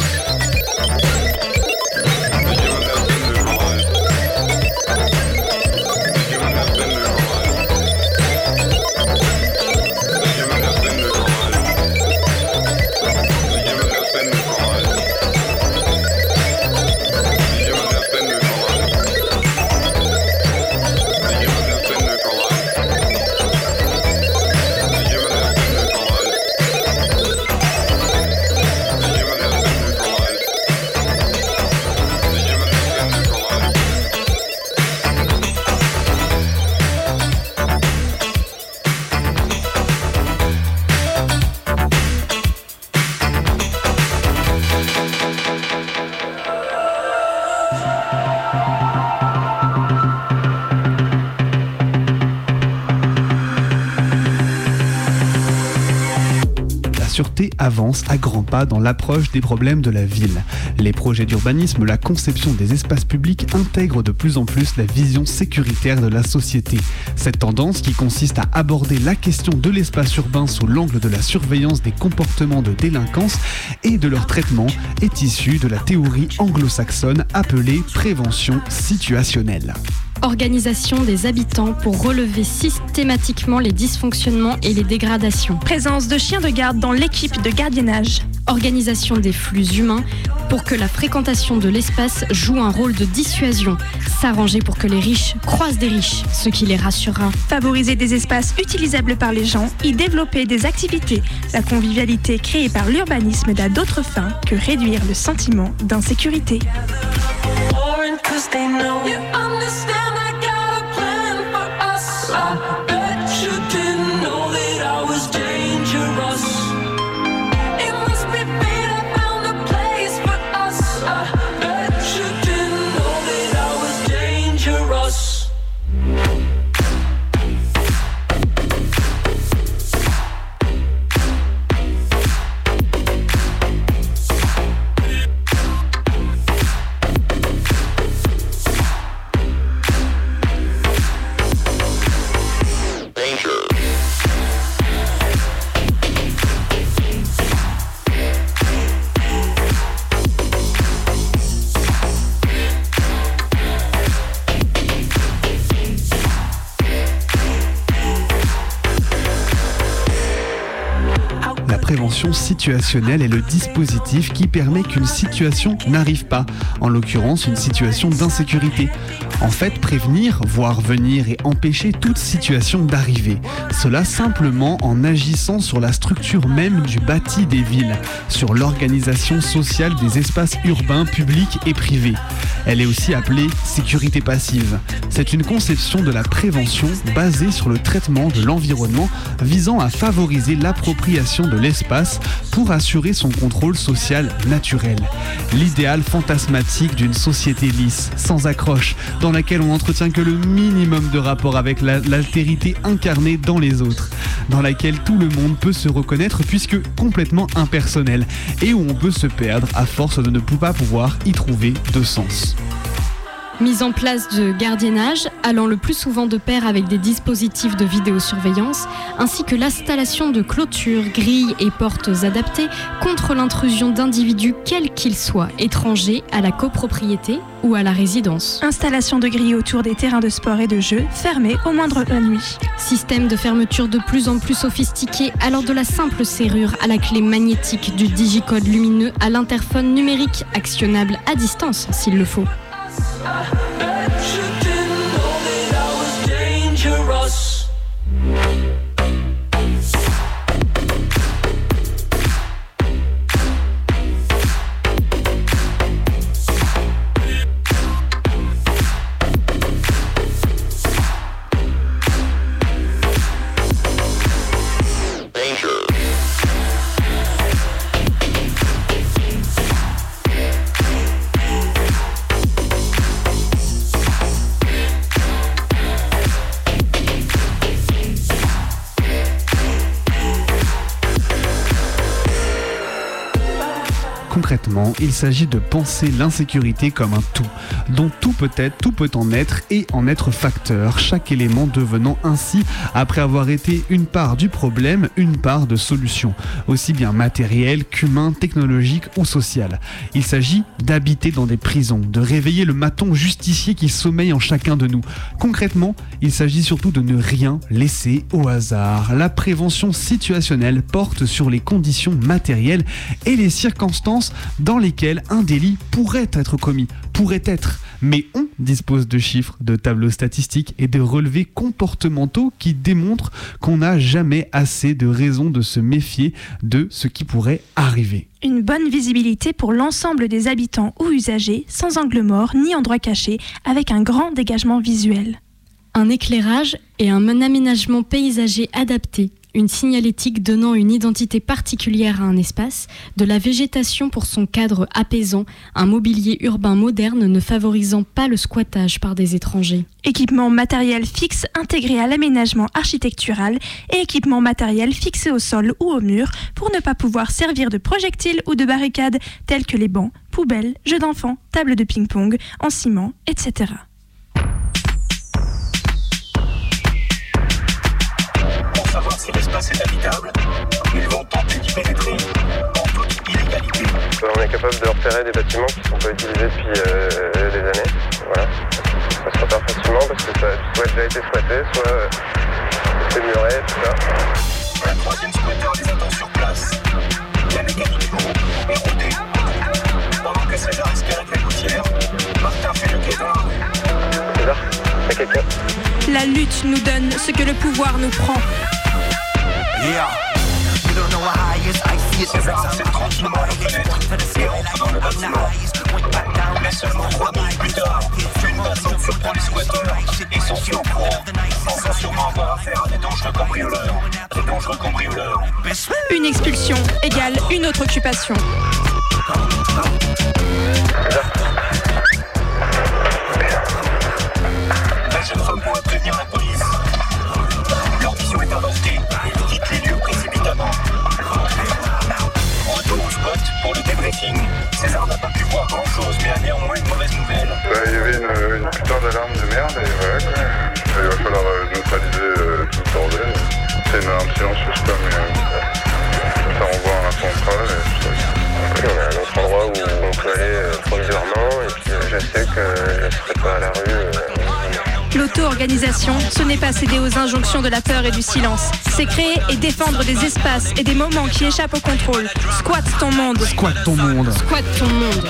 Sûreté avance à grands pas dans l'approche des problèmes de la ville. Les projets d'urbanisme, la conception des espaces publics intègrent de plus en plus la vision sécuritaire de la société. Cette tendance, qui consiste à aborder la question de l'espace urbain sous l'angle de la surveillance des comportements de délinquance et de leur traitement, est issue de la théorie anglo-saxonne appelée prévention situationnelle. Organisation des habitants pour relever systématiquement les dysfonctionnements et les dégradations. Présence de chiens de garde dans l'équipe de gardiennage. Organisation des flux humains pour que la fréquentation de l'espace joue un rôle de dissuasion. S'arranger pour que les riches croisent des riches, ce qui les rassurera. Favoriser des espaces utilisables par les gens, y développer des activités. La convivialité créée par l'urbanisme n'a d'autre fin que réduire le sentiment d'insécurité. Situationnelle est le dispositif qui permet qu'une situation n'arrive pas, en l'occurrence une situation d'insécurité. En fait, prévenir, voir venir et empêcher toute situation d'arriver. Cela simplement en agissant sur la structure même du bâti des villes, sur l'organisation sociale des espaces urbains, publics et privés. Elle est aussi appelée sécurité passive. C'est une conception de la prévention basée sur le traitement de l'environnement visant à favoriser l'appropriation de l'espace pour assurer son contrôle social naturel. L'idéal fantasmatique d'une société lisse, sans accroche, laquelle on n'entretient que le minimum de rapport avec la- l'altérité incarnée dans les autres, dans laquelle tout le monde peut se reconnaître puisque complètement impersonnel, et où on peut se perdre à force de ne pas pouvoir y trouver de sens. Mise en place de gardiennage, allant le plus souvent de pair avec des dispositifs de vidéosurveillance, ainsi que l'installation de clôtures, grilles et portes adaptées contre l'intrusion d'individus quels qu'ils soient, étrangers à la copropriété ou à la résidence. Installation de grilles autour des terrains de sport et de jeux, fermés au moindre nuit. Système de fermeture de plus en plus sophistiqué, allant de la simple serrure à la clé magnétique, du digicode lumineux à l'interphone numérique, actionnable à distance s'il le faut. Uh. Il s'agit de penser l'insécurité comme un tout, dont tout peut être, tout peut en être et en être facteur, chaque élément devenant ainsi, après avoir été une part du problème, une part de solution, aussi bien matérielle qu'humain, technologique ou social. Il s'agit d'habiter dans des prisons, de réveiller le maton justicier qui sommeille en chacun de nous. Concrètement, il s'agit surtout de ne rien laisser au hasard. La prévention situationnelle porte sur les conditions matérielles et les circonstances dans lesquelles un délit pourrait être commis, pourrait être. Mais on dispose de chiffres, de tableaux statistiques et de relevés comportementaux qui démontrent qu'on n'a jamais assez de raisons de se méfier de ce qui pourrait arriver. Une bonne visibilité pour l'ensemble des habitants ou usagers, sans angle mort ni endroit caché, avec un grand dégagement visuel. Un éclairage et un aménagement paysager adapté, une signalétique donnant une identité particulière à un espace, de la végétation pour son cadre apaisant, un mobilier urbain moderne ne favorisant pas le squattage par des étrangers. Équipement matériel fixe intégré à l'aménagement architectural et équipement matériel fixé au sol ou au mur pour ne pas pouvoir servir de projectiles ou de barricades tels que les bancs, poubelles, jeux d'enfants, tables de ping-pong en ciment, etc. l'espace est habitable, ils vont tenter d'y pénétrer en toute illégalité. On est capable de repérer des bâtiments qui ne sont pas utilisés depuis euh, des années. Voilà. Ça se repère facilement parce que ça a soit déjà été squatté, soit euh, c'est muré, tout ça. Un troisième squatter les attend sur place. La mécanique est rodée. Pendant que César escalade la gouttière, Martin fait le quai dans la rue. César, y'a quelqu'un? La lutte nous donne ce que le pouvoir nous prend. Yeah. You don't know how high is, I see it. César s'est tranquillement à la fenêtre et entre dans le bâtiment. Mais seulement trois minutes plus tard, une les squatteurs et courant, pensant sûrement avoir affaire à des dangereux cambrioleurs. Des dangereux cambrioleurs. Une expulsion égale une autre occupation. La jeune femme pourrait prévenir la police. Débriefing. César n'a pas pu voir grand chose, mais a néanmoins une mauvaise nouvelle. Bah, il y avait une, une putain d'alarme de merde et voilà quoi. Il va falloir euh, neutraliser euh, tout le bordel. C'est une alarme silencieuse quoi, mais euh, ça renvoie à la centrale et tout ça. Oui, on a un autre endroit où on peut aller euh, provisoirement et puis euh, je sais que je ne serai pas à la rue. L'auto-organisation, ce n'est pas céder aux injonctions de la peur et du silence. C'est créer et défendre des espaces et des moments qui échappent au contrôle. Squatte ton monde. Squat ton monde. Squat ton monde.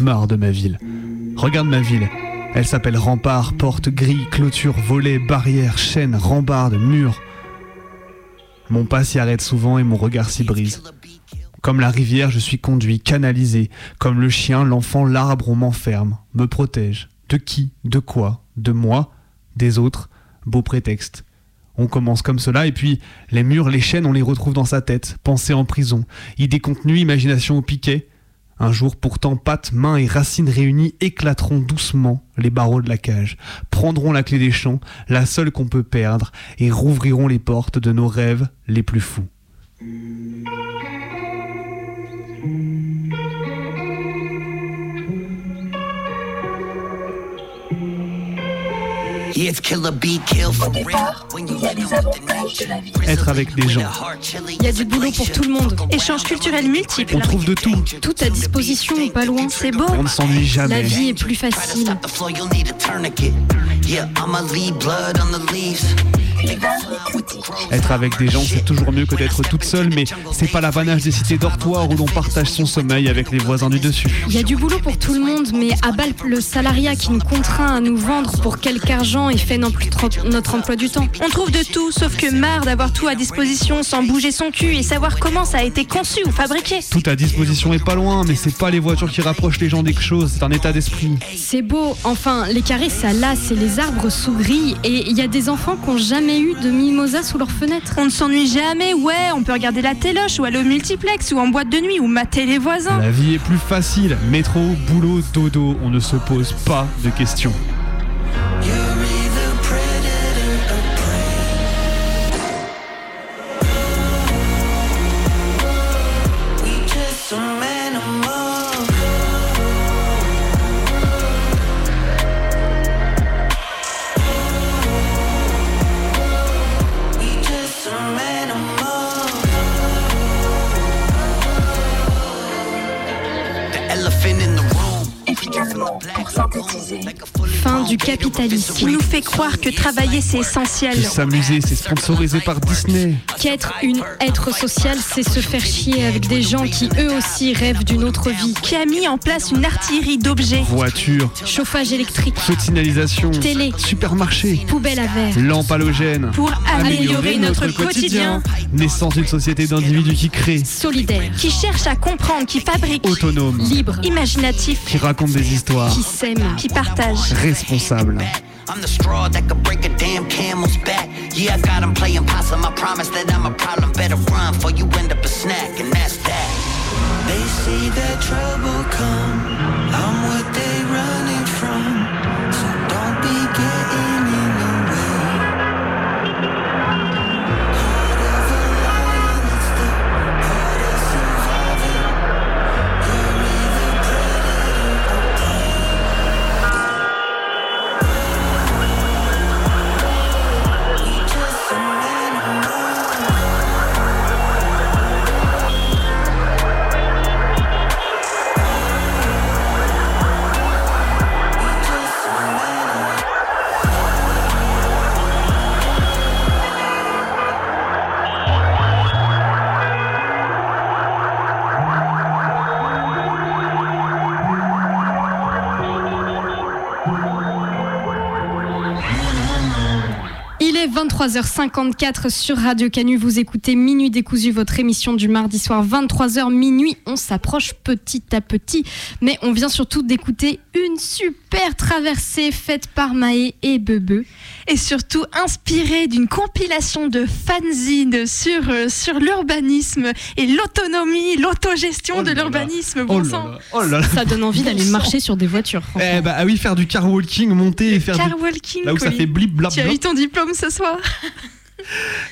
Marre de ma ville. Regarde ma ville. Elle s'appelle rempart, porte, grille, clôture, volet, barrière, chaîne, rambarde, mur. Mon pas s'y arrête souvent et mon regard s'y brise. Comme la rivière, je suis conduit, canalisé. Comme le chien, l'enfant, l'arbre, on m'enferme, me protège. De qui De quoi De moi Des autres Beau prétexte. On commence comme cela et puis les murs, les chaînes, on les retrouve dans sa tête, pensée en prison, idées contenues, imagination au piquet. Un jour pourtant, pattes, mains et racines réunies éclateront doucement les barreaux de la cage, prendront la clé des champs, la seule qu'on peut perdre, et rouvriront les portes de nos rêves les plus fous. Être avec des gens. Il y a du boulot pour tout le monde. Échanges culturels multiples. On trouve de tout. Tout à disposition, pas loin. C'est beau. On ne s'ennuie La jamais. vie est plus facile. the floor, you'll need a tourniquet. Yeah, I'ma leave blood on the leaves. Être avec des gens, c'est toujours mieux que d'être toute seule, mais c'est pas l'apanage des cités dortoirs où l'on partage son sommeil avec les voisins du dessus. Il y a du boulot pour tout le monde, mais à bas le salariat qui nous contraint à nous vendre pour quelque argent et fait notre notre emploi du temps. On trouve de tout, sauf que marre d'avoir tout à disposition sans bouger son cul et savoir comment ça a été conçu ou fabriqué. Tout à disposition est pas loin, mais c'est pas les voitures qui rapprochent les gens des choses, c'est un état d'esprit. C'est beau, enfin, les carrés ça lasse et les arbres sous et il y a des enfants qui n'ont jamais eu de mimosa sous leur fenêtre. On ne s'ennuie jamais, ouais, on peut regarder la téloche ou aller au multiplex ou en boîte de nuit ou mater les voisins. La vie est plus facile. Métro, boulot, dodo, on ne se pose pas de questions. Capitalisme. Qui nous fait croire que travailler c'est essentiel. S'amuser, c'est sponsorisé par Disney. Qu'être une être social, c'est se faire chier avec des gens qui eux aussi rêvent d'une autre vie. Qui a mis en place une artillerie d'objets. Voiture, Chauffage électrique, feu de signalisation, Télé. supermarché, poubelle à verre. lampe halogène. Pour améliorer notre quotidien. Naissance d'une société d'individus qui créent, Solidaire, Qui cherche à comprendre, qui fabrique. autonome, libre, Imaginatif. qui raconte des histoires, qui s'aime. Qui partage. responsable. I'm the straw that could break a damn camel's back. Yeah, I got got 'em playing possum. I promise that I'm a problem. Better run before you end up a snack, and that's that. They see that trouble come. I'm what they running 23h54 sur Radio Canu. Vous écoutez Minuit décousu, votre émission du mardi soir 23h minuit. On s'approche petit à petit, mais on vient surtout d'écouter une super traversée faite par Maë et Bebe. Et surtout inspirée d'une compilation de fanzines sur, euh, sur l'urbanisme et l'autonomie, l'autogestion de l'urbanisme. Bon Oh là sang. là, oh là là. Ça donne envie d'aller marcher sur des voitures. Eh bah ah oui, faire du car walking, monter et faire du- Car walking, là où ça fait blip blap Tu as eu ton diplôme ce soir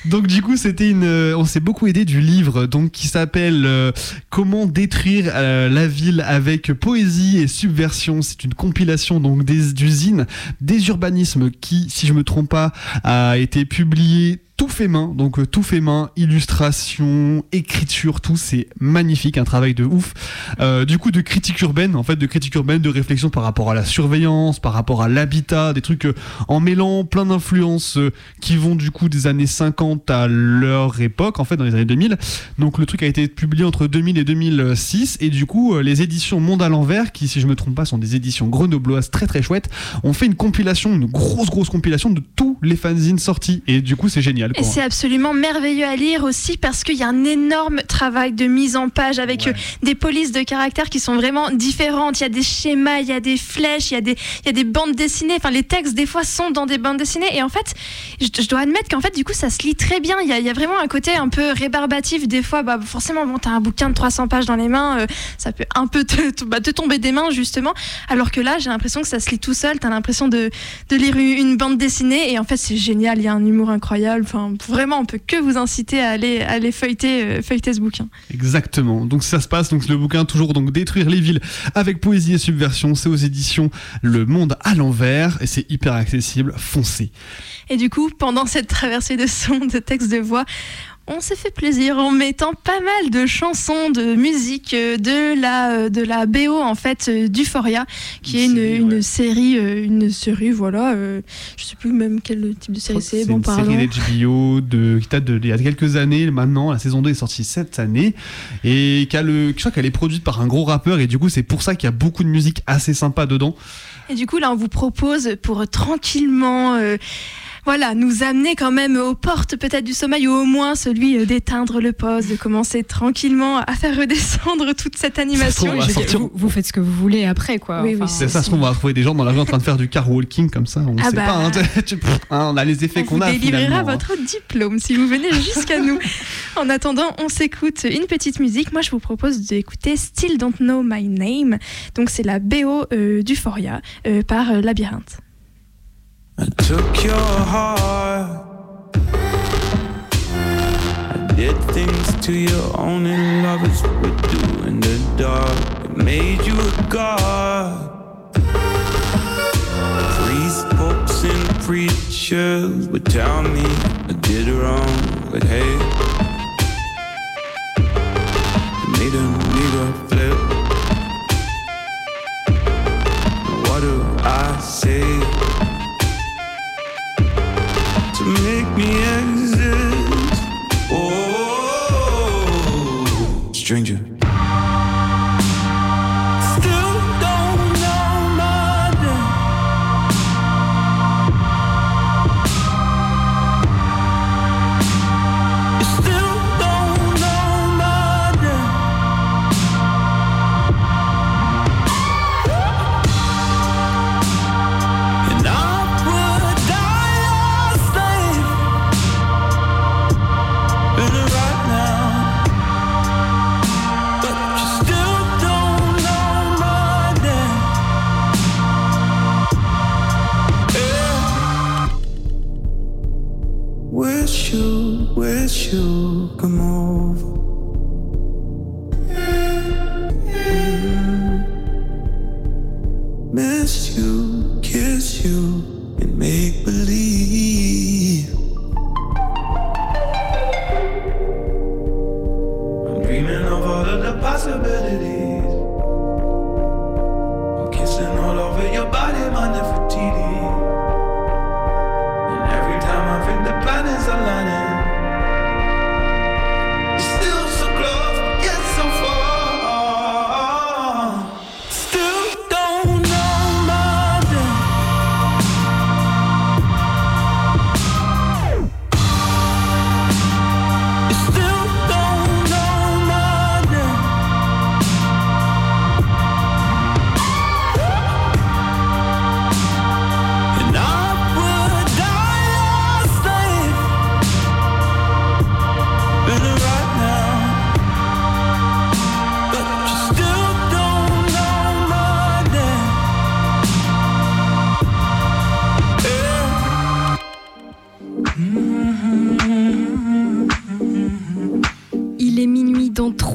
Donc du coup, c'était une, euh, on s'est beaucoup aidé du livre, donc qui s'appelle euh, Comment détruire euh, la ville avec poésie et subversion. C'est une compilation donc des d'usines, des urbanismes qui, si je me trompe pas, a été publié tout fait main, donc euh, tout fait main, illustration, écriture, tout, c'est magnifique, un travail de ouf. Euh, du coup, de critique urbaine, en fait, de critique urbaine, de réflexion par rapport à la surveillance, par rapport à l'habitat, des trucs euh, en mêlant plein d'influences qui vont du coup des années 50 à leur époque, en fait, dans les années 2000. Donc le truc a été publié entre 2000 et 2006, et du coup, les éditions Monde à l'envers, qui, si je me trompe pas, sont des éditions grenobloises très très chouettes, ont fait une compilation, une grosse grosse compilation de tous les fanzines sortis, et du coup, c'est génial. Et c'est absolument merveilleux à lire aussi parce qu'il y a un énorme travail de mise en page avec euh, des polices de caractère qui sont vraiment différentes. Il y a des schémas, il y a des flèches, il y a des, il y a des bandes dessinées. Enfin, les textes, des fois, sont dans des bandes dessinées. Et en fait, je, je dois admettre qu'en fait, du coup, ça se lit très bien. Il y a, il y a vraiment un côté un peu rébarbatif. Des fois, bah, forcément, bon, t'as un bouquin de 300 pages dans les mains, euh, ça peut un peu te, te- bah, te tomber des mains, justement. Alors que là, j'ai l'impression que ça se lit tout seul. T'as l'impression de, de lire une bande dessinée. Et en fait, c'est génial. Il y a un humour incroyable. Enfin, vraiment, on peut que vous inciter à aller, à aller feuilleter, euh, feuilleter ce bouquin. Exactement. Donc ça se passe. Donc le bouquin toujours donc détruire les villes avec poésie et subversion. C'est aux éditions Le Monde à l'envers et c'est hyper accessible. Foncez. Et du coup, pendant cette traversée de sons, de textes de voix, on s'est fait plaisir en mettant pas mal de chansons, de musique, euh, de la, euh, de la BO en fait euh, d'Euphoria, qui est une, une série, une série, voilà, euh, je sais plus même quel type de série c'est, bon une pardon. série d'HBO de, qui date de, il y a quelques années maintenant. La saison 2 est sortie cette année et qui a le, je crois qu'elle est produite par un gros rappeur et du coup c'est pour ça qu'il y a beaucoup de musique assez sympa dedans. Et du coup, là, on vous propose pour tranquillement euh, voilà, nous amener quand même aux portes peut-être du sommeil ou au moins celui euh, d'éteindre le poste, de commencer tranquillement à faire redescendre toute cette animation. on sortir- Vous, vous faites ce que vous voulez après, quoi. Oui, oui, Enfin, C'est ça, ce qu'on va retrouver des gens dans la rue en train de faire du car walking comme ça. On Ah sait bah. pas. hein, tu- hein, on a les effets On qu'on a. délivrera finalement, hein. votre diplôme si vous venez jusqu'à nous. En attendant, on s'écoute une petite musique. Moi, je vous propose d'écouter Still Don't Know My Name. Donc, c'est la BO euh, d'Euphoria euh, par euh, Labyrinthe. I took your heart. I did things to you only lovers would do in the dark. It made you a god. Priests, popes, and preachers would tell me I did wrong, but hey, it made a nigga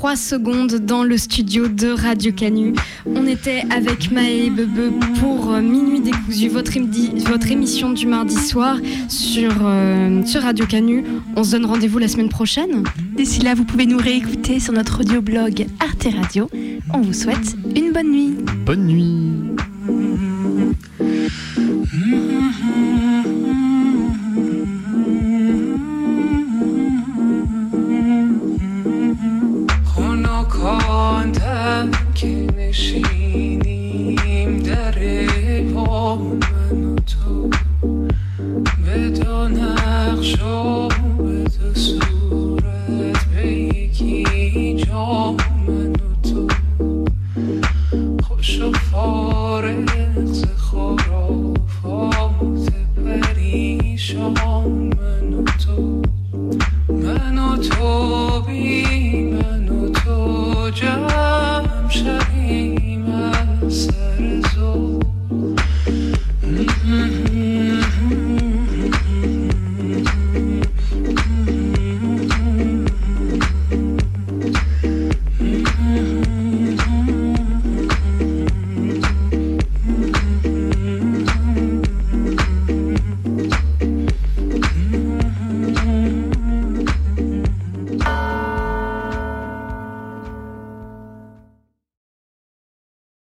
3 secondes dans le studio de Radio Canu. On était avec Maë et Bebe pour euh, Minuit décousu, votre, votre émission du mardi soir sur, euh, sur Radio Canu. On se donne rendez-vous la semaine prochaine. D'ici là, vous pouvez nous réécouter sur notre audioblog Arte Radio. On vous souhaite une bonne nuit. Bonne nuit.